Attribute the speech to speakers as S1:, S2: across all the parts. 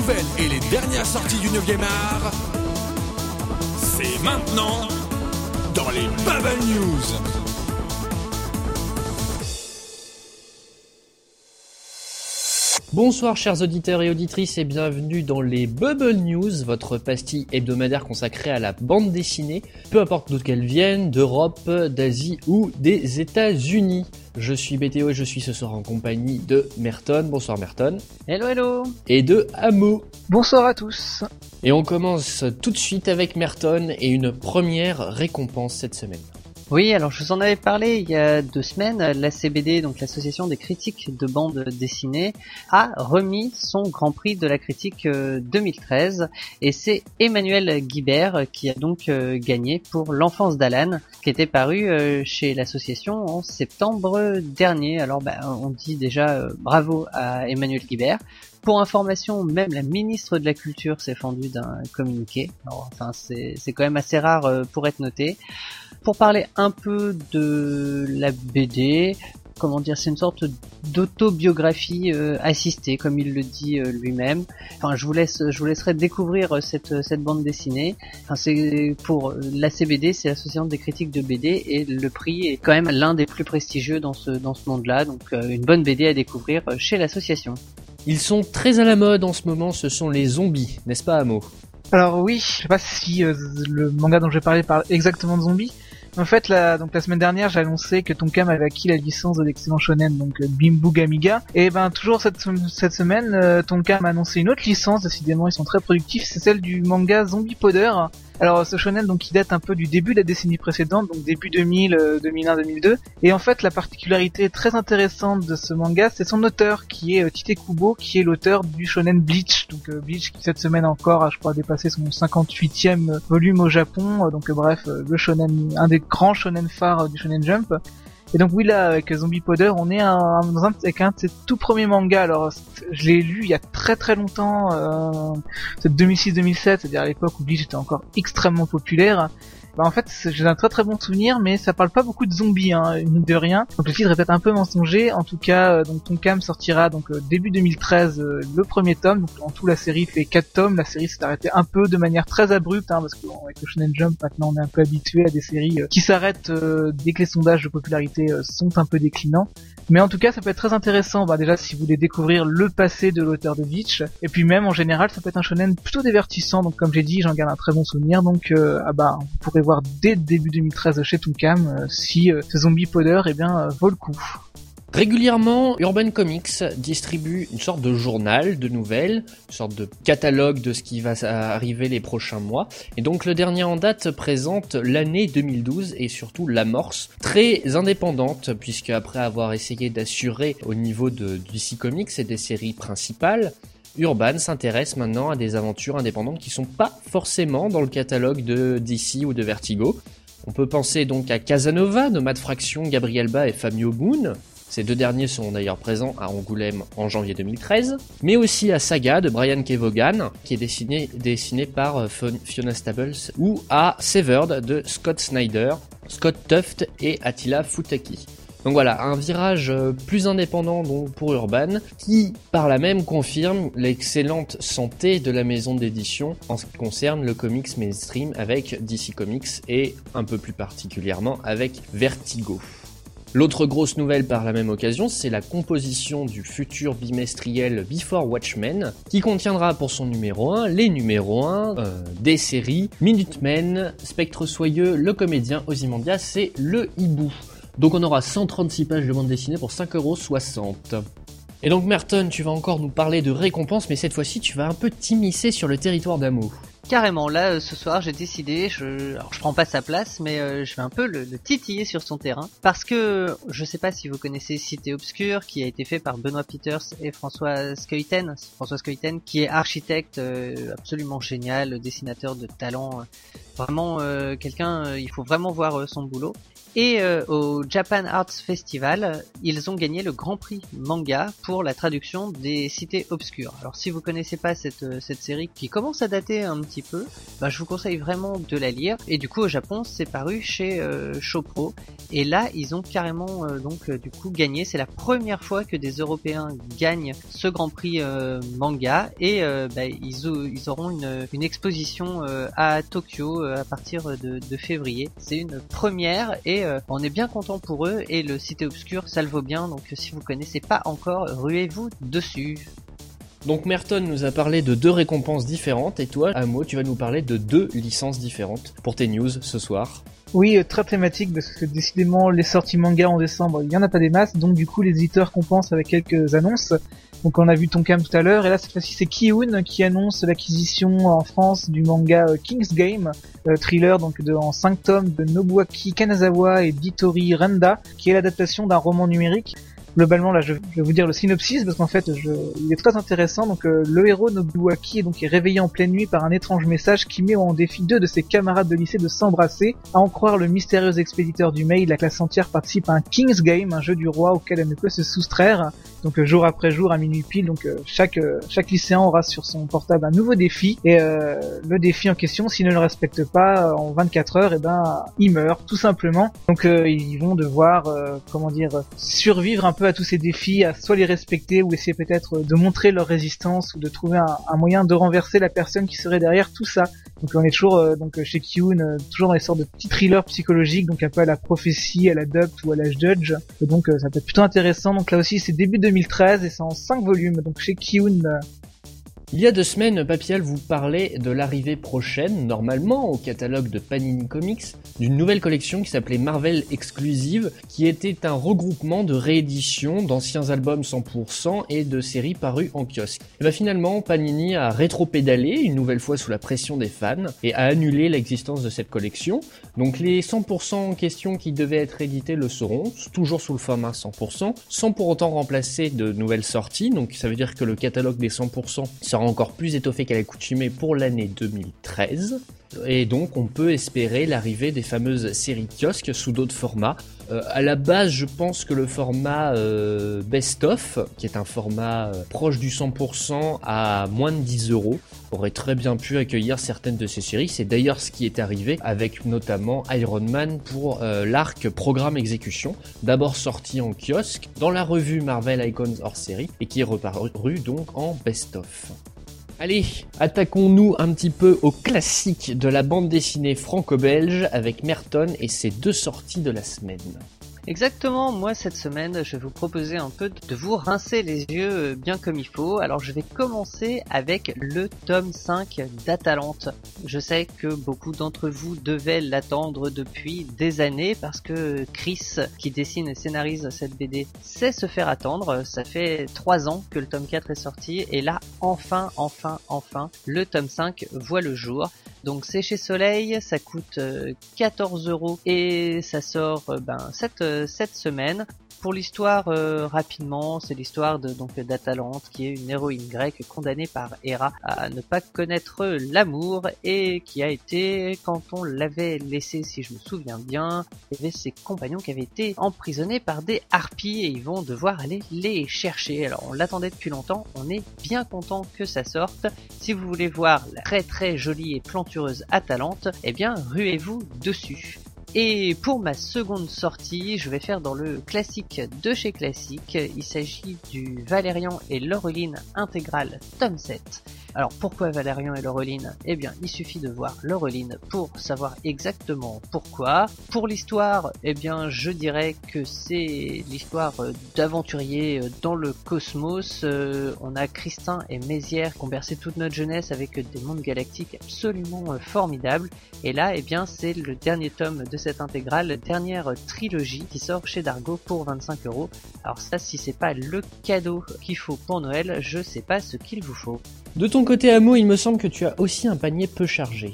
S1: nouvelles et les dernières sorties du 9e art, c'est maintenant dans les Bubble News.
S2: Bonsoir chers auditeurs et auditrices et bienvenue dans les Bubble News, votre pastille hebdomadaire consacrée à la bande dessinée, peu importe d'où qu'elle vienne, d'Europe, d'Asie ou des États-Unis. Je suis BTO et je suis ce soir en compagnie de Merton. Bonsoir Merton.
S3: Hello hello
S2: Et de Amo.
S4: Bonsoir à tous.
S2: Et on commence tout de suite avec Merton et une première récompense cette semaine.
S3: Oui, alors je vous en avais parlé il y a deux semaines. La CBD, donc l'association des critiques de bande dessinée, a remis son Grand Prix de la critique 2013 et c'est Emmanuel Guibert qui a donc euh, gagné pour L'enfance d'Alan, qui était paru euh, chez l'association en septembre dernier. Alors bah, on dit déjà euh, bravo à Emmanuel Guibert. Pour information, même la ministre de la Culture s'est fendue d'un communiqué. Alors, enfin, c'est quand même assez rare pour être noté. Pour parler un peu de la BD, comment dire, c'est une sorte d'autobiographie euh, assistée, comme il le dit euh, lui-même. Enfin, je vous laisse, je vous laisserai découvrir euh, cette cette bande dessinée. Enfin, c'est pour la CBD, c'est l'association des critiques de BD, et le prix est quand même l'un des plus prestigieux dans ce dans ce monde-là. Donc, une bonne BD à découvrir chez l'association.
S2: Ils sont très à la mode en ce moment. Ce sont les zombies, n'est-ce pas, Amo?
S4: Alors oui, je sais pas si le manga dont je vais parler parle exactement de zombies. En fait, la, donc la semaine dernière, j'ai annoncé que Tonkam avait acquis la licence de l'excellent shonen, donc euh, Bimbu Gamiga. Et ben toujours cette, cette semaine, euh, Tonkam a annoncé une autre licence. Décidément, ils sont très productifs. C'est celle du manga Zombie Powder. Alors ce shonen donc qui date un peu du début de la décennie précédente, donc début 2000, 2001, 2002. Et en fait la particularité très intéressante de ce manga, c'est son auteur qui est euh, Tite Kubo, qui est l'auteur du shonen Bleach. Donc euh, Bleach qui cette semaine encore a je crois dépassé son 58e volume au Japon. Donc euh, bref, le shonen, un des grands shonen phares du shonen Jump. Et donc oui là avec Zombie Powder on est un, dans un, avec un de ses tout premiers mangas. Alors je l'ai lu il y a très très longtemps, euh, c'est 2006-2007, c'est-à-dire à l'époque où Bleach était encore extrêmement populaire. Bah en fait j'ai un très très bon souvenir mais ça parle pas beaucoup de zombies hein, de rien. Donc le titre est peut-être un peu mensonger. En tout cas euh, donc Tonkam sortira donc euh, début 2013 euh, le premier tome. Donc en tout la série fait 4 tomes. La série s'est arrêtée un peu de manière très abrupte hein, parce que avec le Shonen Jump maintenant on est un peu habitué à des séries qui s'arrêtent dès que les sondages de popularité sont un peu déclinants. Mais en tout cas, ça peut être très intéressant. Bah, déjà, si vous voulez découvrir le passé de l'auteur de Beach, et puis même en général, ça peut être un shonen plutôt divertissant. Donc, comme j'ai dit, j'en garde un très bon souvenir. Donc, ah bah, voir dès début 2013 chez Tonkam euh, si euh, ce zombie powder eh bien, euh, vaut le coup.
S2: Régulièrement, Urban Comics distribue une sorte de journal de nouvelles, une sorte de catalogue de ce qui va arriver les prochains mois. Et donc le dernier en date présente l'année 2012 et surtout l'amorce, très indépendante, puisque après avoir essayé d'assurer au niveau de DC Comics et des séries principales, Urban s'intéresse maintenant à des aventures indépendantes qui sont pas forcément dans le catalogue de DC ou de Vertigo. On peut penser donc à Casanova Matt Fraction, Gabriel Ba et Fabio Boone. Ces deux derniers sont d'ailleurs présents à Angoulême en janvier 2013, mais aussi à Saga de Brian Kevogan, qui est dessiné, dessiné par euh, Fiona Staples, ou à Severed de Scott Snyder, Scott Tuft et Attila Futaki. Donc voilà, un virage euh, plus indépendant donc pour Urban, qui par là même confirme l'excellente santé de la maison d'édition en ce qui concerne le comics mainstream avec DC Comics et un peu plus particulièrement avec Vertigo. L'autre grosse nouvelle par la même occasion, c'est la composition du futur bimestriel Before Watchmen, qui contiendra pour son numéro 1 les numéros 1 euh, des séries Minutemen, Spectre Soyeux, Le Comédien, Ozymandias et Le Hibou. Donc on aura 136 pages de bande dessinée pour 5,60€. Et donc Merton, tu vas encore nous parler de récompenses, mais cette fois-ci tu vas un peu t'immiscer sur le territoire d'amour.
S3: Carrément, là euh, ce soir j'ai décidé, je, alors je prends pas sa place, mais euh, je vais un peu le, titiller sur son terrain, parce que je sais pas si vous connaissez Cité Obscure, qui a été fait par Benoît Peters et François Skeuten, François Skeuten, qui est architecte euh, absolument génial, dessinateur de talent, vraiment quelqu'un, il faut vraiment voir son boulot. Et euh, au Japan Arts Festival, ils ont gagné le Grand Prix manga pour la traduction des cités obscures. Alors si vous connaissez pas cette, euh, cette série qui commence à dater un petit peu, bah, je vous conseille vraiment de la lire. Et du coup au Japon, c'est paru chez euh. Et là, ils ont carrément donc du coup gagné. C'est la première fois que des Européens gagnent ce Grand Prix manga. Et bah, ils, ils, auront une, une exposition à Tokyo à partir de, de février. C'est une première et euh, on est bien content pour eux et le Cité Obscur ça le vaut bien donc si vous connaissez pas encore ruez-vous dessus.
S2: Donc Merton nous a parlé de deux récompenses différentes et toi, Amo, tu vas nous parler de deux licences différentes pour tes news ce soir.
S4: Oui, euh, très thématique parce que décidément les sorties manga en décembre, il y en a pas des masses, donc du coup les éditeurs compensent avec quelques annonces. Donc on a vu Tonkam tout à l'heure, et là cette fois-ci c'est Kiun qui annonce l'acquisition en France du manga euh, King's Game, euh, thriller donc en 5 tomes de Nobuaki Kanazawa et Ditori Renda, qui est l'adaptation d'un roman numérique globalement là je, vais vous dire le synopsis parce qu'en fait je, il est très intéressant. Donc euh, le héros Nobuaki est donc réveillé en pleine nuit par un étrange message qui met en défi deux de ses camarades de lycée de s'embrasser à en croire le mystérieux expéditeur du mail. La classe entière participe à un King's Game un jeu du roi auquel elle ne peut se soustraire. Donc euh, jour après jour à minuit pile donc euh, chaque chaque lycéen aura sur son portable un nouveau défi. Et le défi en question s'il ne le respecte pas en 24 heures et eh ben il meurt tout simplement. Donc ils vont devoir comment dire survivre un à tous ces défis, à soit les respecter ou essayer peut-être de montrer leur résistance ou de trouver un, moyen de renverser la personne qui serait derrière tout ça. Donc on est toujours euh, donc chez Kyun, euh, toujours dans les sortes de petits thrillers psychologiques, donc un peu à la prophétie, à la duct ou à l'âge judge. Et donc euh, ça peut être plutôt intéressant. Donc là aussi c'est début 2013 et c'est en 5 volumes. Donc chez Kyun
S2: il y a deux semaines, Papial vous parlait de l'arrivée prochaine, normalement, au catalogue de Panini Comics, d'une nouvelle collection qui s'appelait Marvel Exclusive, qui était un regroupement de rééditions d'anciens albums 100% et de séries parues en kiosque. Et bah finalement, Panini a rétro-pédalé, une nouvelle fois sous la pression des fans, et a annulé l'existence de cette collection. Donc les 100% en question qui devaient être édités le seront, toujours sous le format 100%, sans pour autant remplacer de nouvelles sorties, donc ça veut dire que le catalogue des 100% sera encore plus étoffé qu'à l'accoutumée pour l'année 2013. Et donc on peut espérer l'arrivée des fameuses séries kiosques sous d'autres formats. Euh, à la base, je pense que le format euh, Best of, qui est un format euh, proche du 100% à moins de 10 euros, aurait très bien pu accueillir certaines de ces séries. C'est d'ailleurs ce qui est arrivé avec notamment Iron Man pour l'arc Programme Exécution, d'abord sorti en kiosque dans la revue Marvel Icons hors série et qui est reparu donc en Best of. Allez, attaquons-nous un petit peu au classique de la bande dessinée franco-belge avec Merton et ses deux sorties de la semaine.
S3: Exactement, moi cette semaine je vais vous proposer un peu de vous rincer les yeux euh, bien comme il faut. Alors je vais commencer avec le tome 5 d'Atalante. Je sais que beaucoup d'entre vous devaient l'attendre depuis des années parce que Chris qui dessine et scénarise cette BD sait se faire attendre. Ça fait 3 ans que le tome 4 est sorti et là enfin, enfin, enfin, le tome 5 voit le jour. Donc c'est chez Soleil, ça coûte 14 euh, euros et ça sort euh, ben, cette, euh, cette semaine. Pour l'histoire, euh, rapidement, c'est l'histoire de donc d'Atalante, qui est une héroïne grecque condamnée par Héra à ne pas connaître l'amour et qui a été, quand on l'avait laissé, si je me souviens bien, il y avait ses compagnons qui avaient été emprisonnés par des harpies et ils vont devoir aller les chercher. Alors on l'attendait depuis longtemps, on est bien content que ça sorte. Si vous voulez voir la très très jolie et plantureuse Atalante, eh bien ruez-vous dessus. Et pour ma seconde sortie, je vais faire dans le classique de chez Classique. Il s'agit du Valérian et Laureline intégral tome 7. Alors pourquoi Valérian et Laureline? Eh bien, il suffit de voir Laureline pour savoir exactement pourquoi. Pour l'histoire, eh bien, je dirais que c'est l'histoire d'aventuriers dans le cosmos. Euh, on a Christin et Mézières qui ont bercé toute notre jeunesse avec des mondes galactiques absolument formidables. Et là, eh bien, c'est le dernier tome de cette intégrale, dernière trilogie qui sort chez Dargo pour 25 euros. Alors ça, si c'est pas le cadeau qu'il faut pour Noël, je sais pas ce qu'il vous faut.
S2: De ton côté, Amo, il me semble que tu as aussi un panier peu chargé.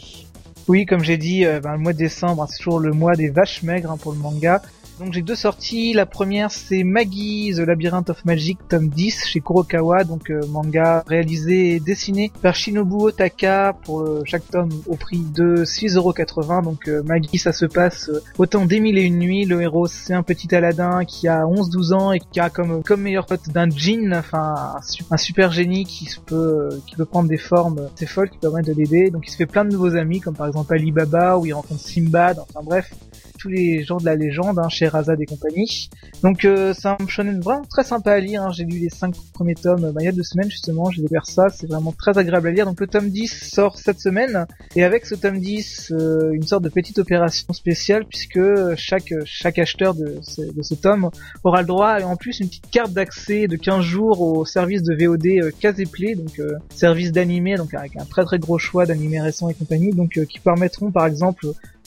S4: Oui, comme j'ai dit, euh, ben, le mois de décembre, hein, c'est toujours le mois des vaches maigres hein, pour le manga. Donc j'ai deux sorties. La première c'est Maggie The Labyrinth of Magic tome 10 chez Kurokawa, donc euh, manga réalisé et dessiné par Shinobu Otaka pour euh, chaque tome au prix de 6,80€. Donc euh, Maggie ça se passe autant des mille et une nuits. Le héros c'est un petit Aladdin qui a 11-12 ans et qui a comme meilleur pote d'un djinn, enfin un, super génie qui peut qui peut prendre des formes assez folles qui permettent de l'aider. Donc il se fait plein de nouveaux amis comme par exemple Alibaba où il rencontre Simbad. Enfin bref tous les gens de la légende, hein, chez Razad et compagnie. Donc euh, c'est un shonen vraiment très sympa à lire. Hein. J'ai lu les cinq premiers tomes bah, il y a deux semaines justement. J'ai découvert ça, c'est vraiment très agréable à lire. Donc le tome 10 sort cette semaine et avec ce tome 10, euh, une sorte de petite opération spéciale puisque chaque chaque acheteur de ce, de ce tome aura le droit et en plus une petite carte d'accès de 15 jours au service de VOD euh, Play, donc euh, service d'animé, donc avec un très très gros choix d'animés récents et compagnie, donc euh, qui permettront par exemple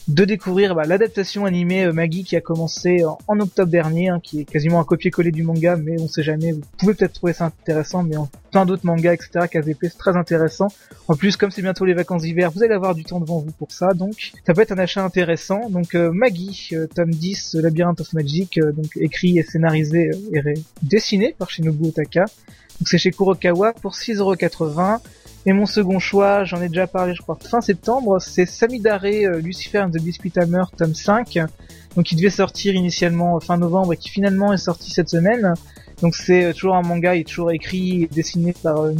S4: de découvrir bah, l'adaptation animée euh, Maggie qui a commencé en, octobre dernier, hein, qui est quasiment un copier-coller du manga, mais on sait jamais, vous pouvez peut-être trouver ça intéressant, mais plein d'autres mangas, etc., c'est très intéressant. En plus, comme c'est bientôt les vacances d'hiver, vous allez avoir du temps devant vous pour ça, donc ça peut être un achat intéressant. Donc euh, Maggie, euh, tome 10, Labyrinth of Magic, donc écrit et scénarisé et dessiné par Shinobu Otaka. Donc c'est chez Kurokawa pour 6,80€. Et mon second choix, j'en ai déjà parlé je crois fin septembre, c'est Samidare euh, Lucifer and the Biscuit Hammer tome 5. Donc il devait sortir initialement fin novembre et qui finalement est sorti cette semaine. Donc c'est euh, toujours un manga, il est toujours écrit et dessiné par euh,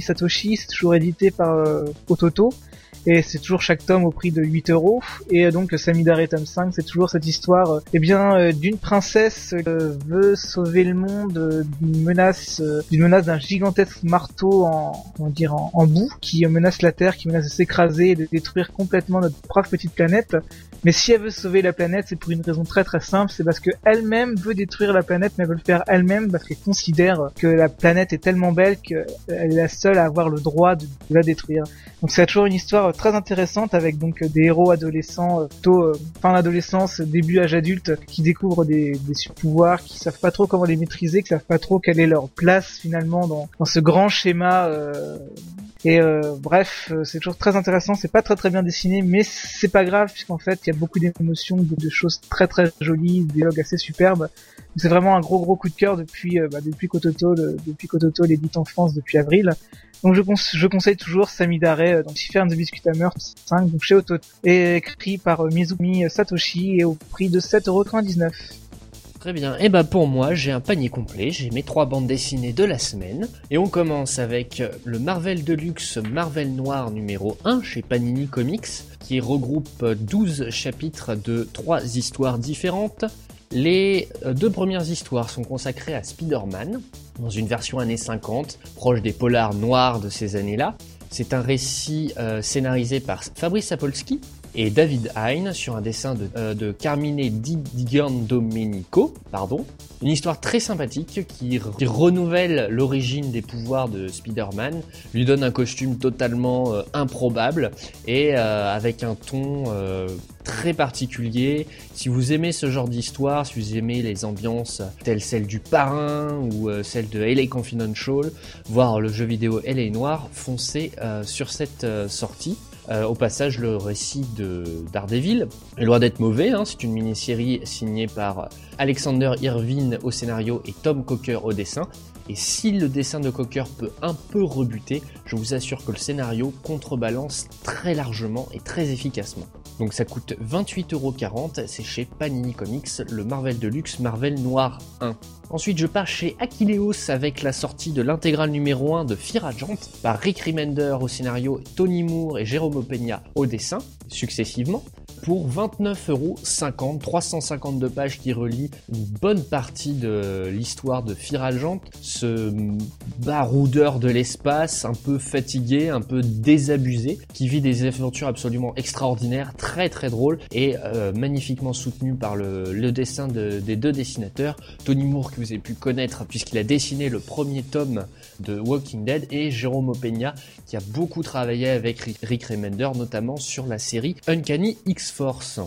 S4: Satoshi, c'est toujours édité par euh, Ototo et c'est toujours chaque tome au prix de 8 euros. Et donc Samidare tome 5, c'est toujours cette histoire, euh, eh bien, euh, d'une princesse qui veut sauver le monde d'une menace, euh, d'une menace d'un gigantesque marteau en, on dire en, boue qui menace la Terre, qui menace de s'écraser et de détruire complètement notre propre petite planète. Mais si elle veut sauver la planète, c'est pour une raison très très simple, c'est parce que elle-même veut détruire la planète, mais elle veut le faire elle-même parce qu'elle considère que la planète est tellement belle qu'elle est la seule à avoir le droit de, de la détruire. Donc c'est toujours une histoire très intéressante avec donc des héros adolescents, euh, tôt euh, fin d'adolescence, début âge adulte, qui découvrent des, des pouvoirs, qui savent pas trop comment les maîtriser, qui savent pas trop quelle est leur place finalement dans, dans ce grand schéma. Euh, et bref, c'est toujours très intéressant. C'est pas très très bien dessiné, mais c'est pas grave puisqu'en fait il y a beaucoup d'émotions, de, choses très très jolies, des dialogues assez superbes. C'est vraiment un gros gros coup de cœur depuis bah, depuis Kototo, le, depuis l'édite en France depuis avril. Donc je, conseille toujours Samidare, euh, donc Shifer and the Biscuit Hammer 5, donc chez Auto, et écrit par euh, Mizumi Satoshi et au prix de 7,99€.
S2: Très bien. Et bah pour moi, j'ai un panier complet. J'ai mes trois bandes dessinées de la semaine. Et on commence avec le Marvel Deluxe Marvel Noir numéro 1 chez Panini Comics, qui regroupe 12 chapitres de trois histoires différentes. Les euh, deux premières histoires sont consacrées à Spider-Man, dans une version années 50, proche des polars noirs de ces années-là. C'est un récit euh, scénarisé par Fabrice Sapolsky et David Hein sur un dessin de, euh, Carmine Di Giandomenico, pardon. Une histoire très sympathique qui, renouvelle l'origine des pouvoirs de Spider-Man, lui donne un costume totalement improbable et avec un ton très particulier. Si vous aimez ce genre d'histoire, si vous aimez les ambiances telles celles du Parrain ou euh, celles de LA Confidential, voire le jeu vidéo LA Noir, foncez euh, sur cette euh, au passage, le récit de Daredevil est loin d'être mauvais. Hein. c'est une mini-série signée par Alexander Irvine au scénario et Tom Cocker au dessin. Et si le dessin de Cocker peut un peu rebuter, je vous assure que le scénario contrebalance très largement et très efficacement. Donc ça coûte 28,40€, c'est chez Panini Comics, le Marvel Deluxe Marvel Noir 1. Ensuite je pars chez Aquileos avec la sortie de l'intégrale numéro 1 de Fear Agent par Rick Remender au scénario, Tony Moore et Jérôme Peña au dessin, successivement pour 29,50€, 352 pages qui relient une bonne partie de l'histoire de Agent, ce baroudeur de l'espace, un peu fatigué, un peu désabusé, qui vit des aventures absolument extraordinaires, très très drôles et euh, magnifiquement soutenu par le, dessin des deux dessinateurs, Tony Moore que vous avez pu connaître puisqu'il a dessiné le premier tome de Walking Dead et Jérôme Opeña qui a beaucoup travaillé avec Rick Remender notamment sur la série Uncanny X-Force.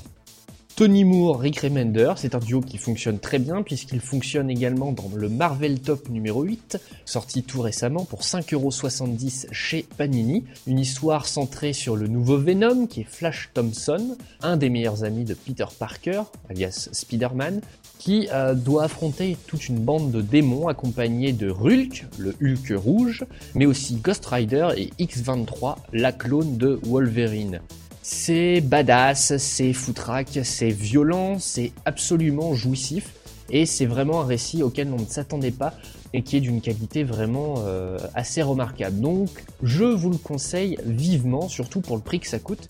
S2: Tony Moore, Rick Remender, c'est un duo qui fonctionne très bien puisqu'il fonctionne également dans le Marvel Top numéro 8, sorti tout récemment pour 5,70€ chez Panini. Une histoire centrée sur le nouveau Venom qui est Flash Thompson, un des meilleurs amis de Peter Parker, alias Spider-Man, qui euh, doit affronter toute une bande de démons accompagnés de Hulk, le Hulk rouge, mais aussi Ghost Rider et X-23, la clone de Wolverine. C'est badass, c'est foutraque, c'est violent, c'est absolument jouissif. Et c'est vraiment un récit auquel on ne s'attendait pas et qui est d'une qualité vraiment euh, assez remarquable. Donc je vous le conseille vivement, surtout pour le prix que ça coûte.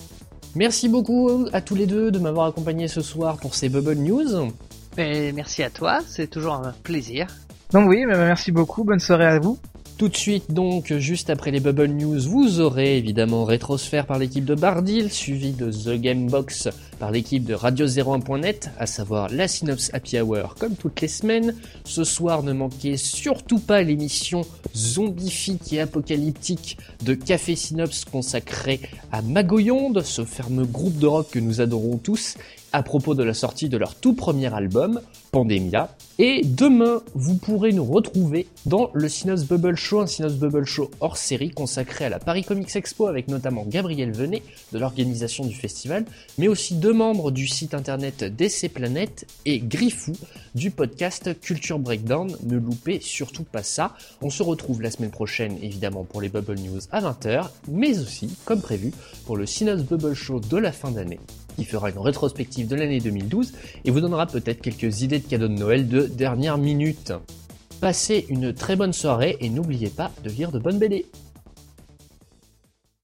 S2: Merci beaucoup à tous les deux de m'avoir accompagné ce soir pour ces Bubble News.
S3: Et merci à toi, c'est toujours un plaisir.
S4: Donc oui, merci beaucoup, bonne soirée à vous.
S2: Tout de suite donc, juste après les Bubble News, vous aurez évidemment Rétrosphère par l'équipe de Bardil, suivi de The Game Box par l'équipe de Radio01.net, à savoir la Synops Happy Hour comme toutes les semaines. Ce soir, ne manquez surtout pas l'émission zombifique et apocalyptique de Café Synops consacrée à Magoyonde, ce fameux groupe de rock que nous adorons tous, à propos de la sortie de leur tout premier album, Pandemia. Et demain, vous pourrez nous retrouver dans le Synops Bubble Show, un Synops Bubble Show hors série consacré à la Paris Comics Expo avec notamment Gabriel Venet de l'organisation du festival, mais aussi deux membres du site internet DC Planète et Griffou du podcast Culture Breakdown. Ne loupez surtout pas ça. On se retrouve la semaine prochaine évidemment pour les Bubble News à 20h, mais aussi, comme prévu, pour le Synops Bubble Show de la fin d'année qui fera une rétrospective de l'année 2012 et vous donnera peut-être quelques idées de cadeaux de Noël de dernière minute. Passez une très bonne soirée et n'oubliez pas de lire de bonnes BD.